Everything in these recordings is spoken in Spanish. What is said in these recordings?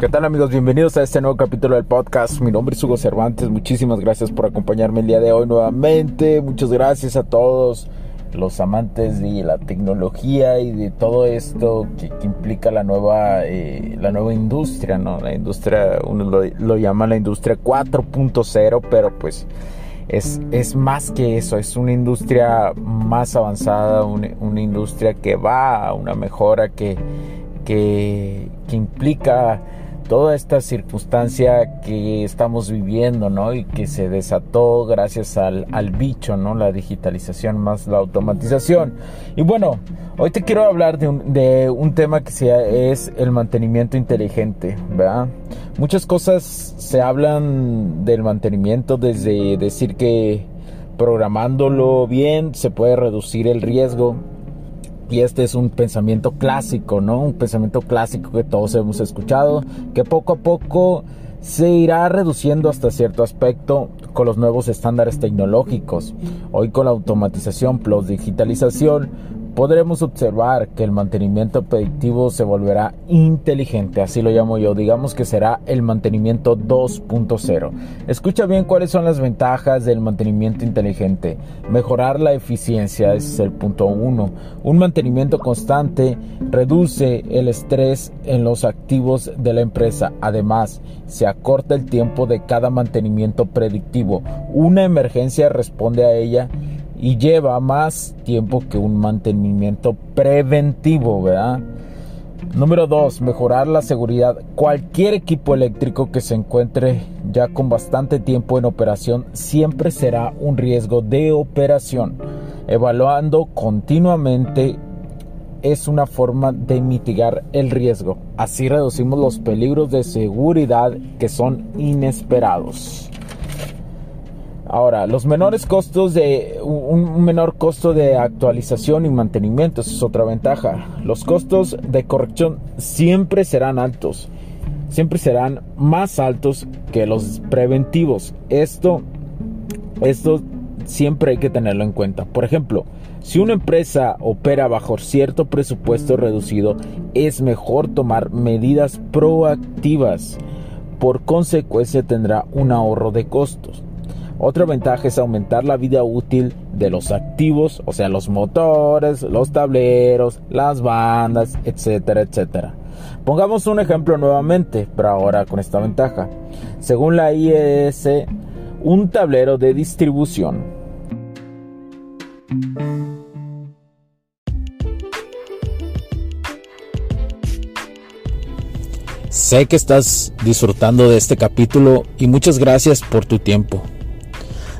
¿Qué tal amigos? Bienvenidos a este nuevo capítulo del podcast. Mi nombre es Hugo Cervantes. Muchísimas gracias por acompañarme el día de hoy nuevamente. Muchas gracias a todos los amantes de la tecnología y de todo esto que, implica la nueva, eh, la nueva industria, ¿no? La industria, uno lo, llama la industria 4.0, pero pues es, es, más que eso, es una industria más avanzada, una, industria que va a una mejora que, que, que implica toda esta circunstancia que estamos viviendo, ¿no? Y que se desató gracias al, al, bicho, ¿no? La digitalización más la automatización. Y bueno, hoy te quiero hablar de un, de un tema que sea, es el mantenimiento inteligente, ¿verdad? Muchas cosas se hablan del mantenimiento desde decir que programándolo bien se puede reducir el riesgo y este es un pensamiento clásico, ¿no? Un pensamiento clásico que todos hemos escuchado, que poco a poco se irá reduciendo hasta cierto aspecto con los nuevos estándares tecnológicos. Hoy con la automatización plus digitalización podremos observar que el mantenimiento predictivo se volverá inteligente, así lo llamo yo, digamos que será el mantenimiento 2.0. Escucha bien cuáles son las ventajas del mantenimiento inteligente. Mejorar la eficiencia, ese es el punto 1. Un mantenimiento constante reduce el estrés en los activos de la empresa. Además, se acorta el tiempo de cada mantenimiento predictivo. Una emergencia responde a ella y lleva más tiempo que un mantenimiento preventivo, ¿verdad? Número 2. Mejorar la seguridad. Cualquier equipo eléctrico que se encuentre ya con bastante tiempo en operación siempre será un riesgo de operación. Evaluando continuamente es una forma de mitigar el riesgo. Así reducimos los peligros de seguridad que son inesperados. Ahora, los menores costos de un menor costo de actualización y mantenimiento, esa es otra ventaja. Los costos de corrección siempre serán altos, siempre serán más altos que los preventivos. Esto, esto siempre hay que tenerlo en cuenta. Por ejemplo, si una empresa opera bajo cierto presupuesto reducido, es mejor tomar medidas proactivas. Por consecuencia tendrá un ahorro de costos. Otra ventaja es aumentar la vida útil de los activos, o sea, los motores, los tableros, las bandas, etcétera, etcétera. Pongamos un ejemplo nuevamente, pero ahora con esta ventaja. Según la IES, un tablero de distribución. Sé que estás disfrutando de este capítulo y muchas gracias por tu tiempo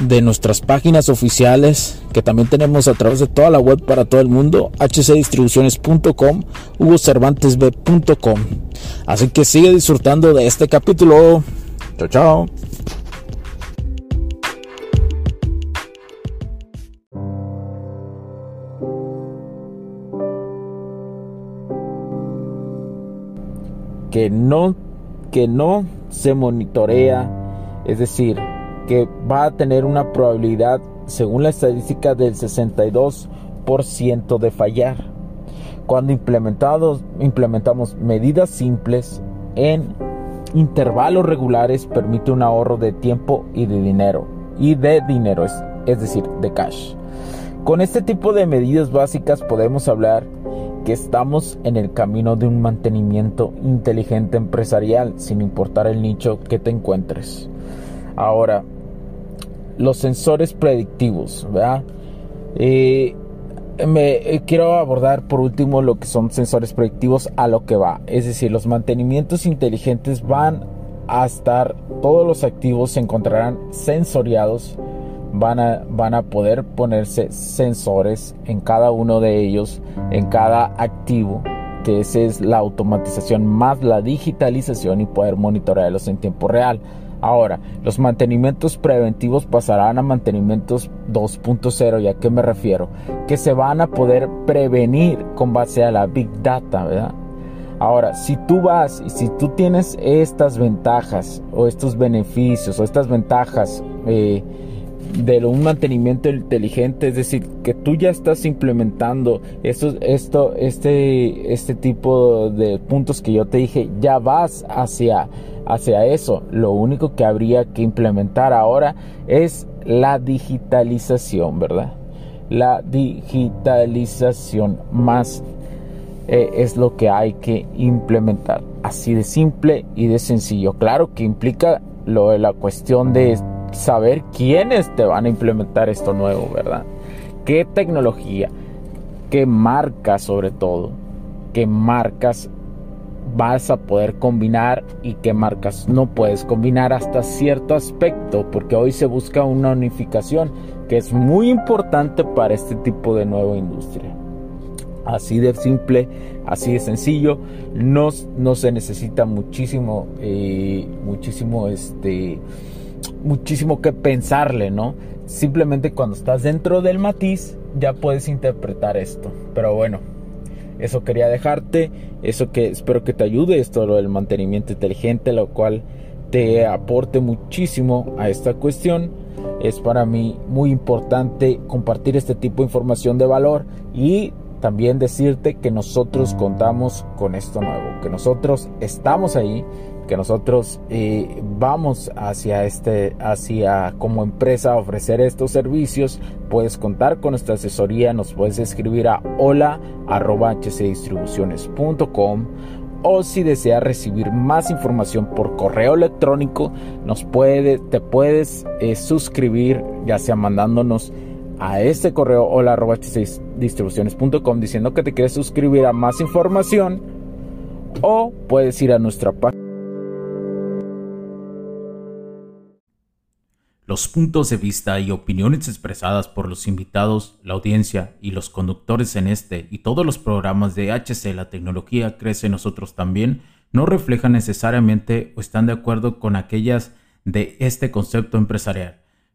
de nuestras páginas oficiales que también tenemos a través de toda la web para todo el mundo, hcdistribuciones.com, hugocervantesb.com. Así que sigue disfrutando de este capítulo. Chao, chao. Que no, que no se monitorea, es decir, que va a tener una probabilidad, según la estadística, del 62% de fallar. Cuando implementados, implementamos medidas simples en intervalos regulares, permite un ahorro de tiempo y de dinero. Y de dinero, es, es decir, de cash. Con este tipo de medidas básicas podemos hablar que estamos en el camino de un mantenimiento inteligente empresarial, sin importar el nicho que te encuentres. Ahora, los sensores predictivos, ¿verdad? Eh, me eh, quiero abordar por último lo que son sensores predictivos a lo que va. Es decir, los mantenimientos inteligentes van a estar, todos los activos se encontrarán sensoriados, van a, van a poder ponerse sensores en cada uno de ellos, en cada activo, que esa es la automatización más la digitalización y poder monitorearlos en tiempo real. Ahora, los mantenimientos preventivos pasarán a mantenimientos 2.0, ¿y a qué me refiero? Que se van a poder prevenir con base a la Big Data, ¿verdad? Ahora, si tú vas y si tú tienes estas ventajas o estos beneficios o estas ventajas eh, de un mantenimiento inteligente, es decir, que tú ya estás implementando esto, esto, este, este tipo de puntos que yo te dije, ya vas hacia, hacia eso. Lo único que habría que implementar ahora es la digitalización, ¿verdad? La digitalización más eh, es lo que hay que implementar. Así de simple y de sencillo. Claro que implica lo de la cuestión de saber quiénes te van a implementar esto nuevo, ¿verdad? ¿Qué tecnología? ¿Qué marcas sobre todo? ¿Qué marcas vas a poder combinar y qué marcas no puedes combinar hasta cierto aspecto? Porque hoy se busca una unificación que es muy importante para este tipo de nueva industria. Así de simple, así de sencillo. No, no se necesita muchísimo, eh, muchísimo este muchísimo que pensarle, ¿no? Simplemente cuando estás dentro del matiz ya puedes interpretar esto. Pero bueno, eso quería dejarte, eso que espero que te ayude, esto lo del mantenimiento inteligente, lo cual te aporte muchísimo a esta cuestión. Es para mí muy importante compartir este tipo de información de valor y también decirte que nosotros contamos con esto nuevo, que nosotros estamos ahí que nosotros eh, vamos hacia este, hacia como empresa ofrecer estos servicios, puedes contar con nuestra asesoría, nos puedes escribir a hola hcdistribuciones.com o si deseas recibir más información por correo electrónico, nos puede, te puedes eh, suscribir, ya sea mandándonos a este correo hola diciendo que te quieres suscribir a más información o puedes ir a nuestra página Los puntos de vista y opiniones expresadas por los invitados, la audiencia y los conductores en este y todos los programas de HC La Tecnología Crece Nosotros también no reflejan necesariamente o están de acuerdo con aquellas de este concepto empresarial,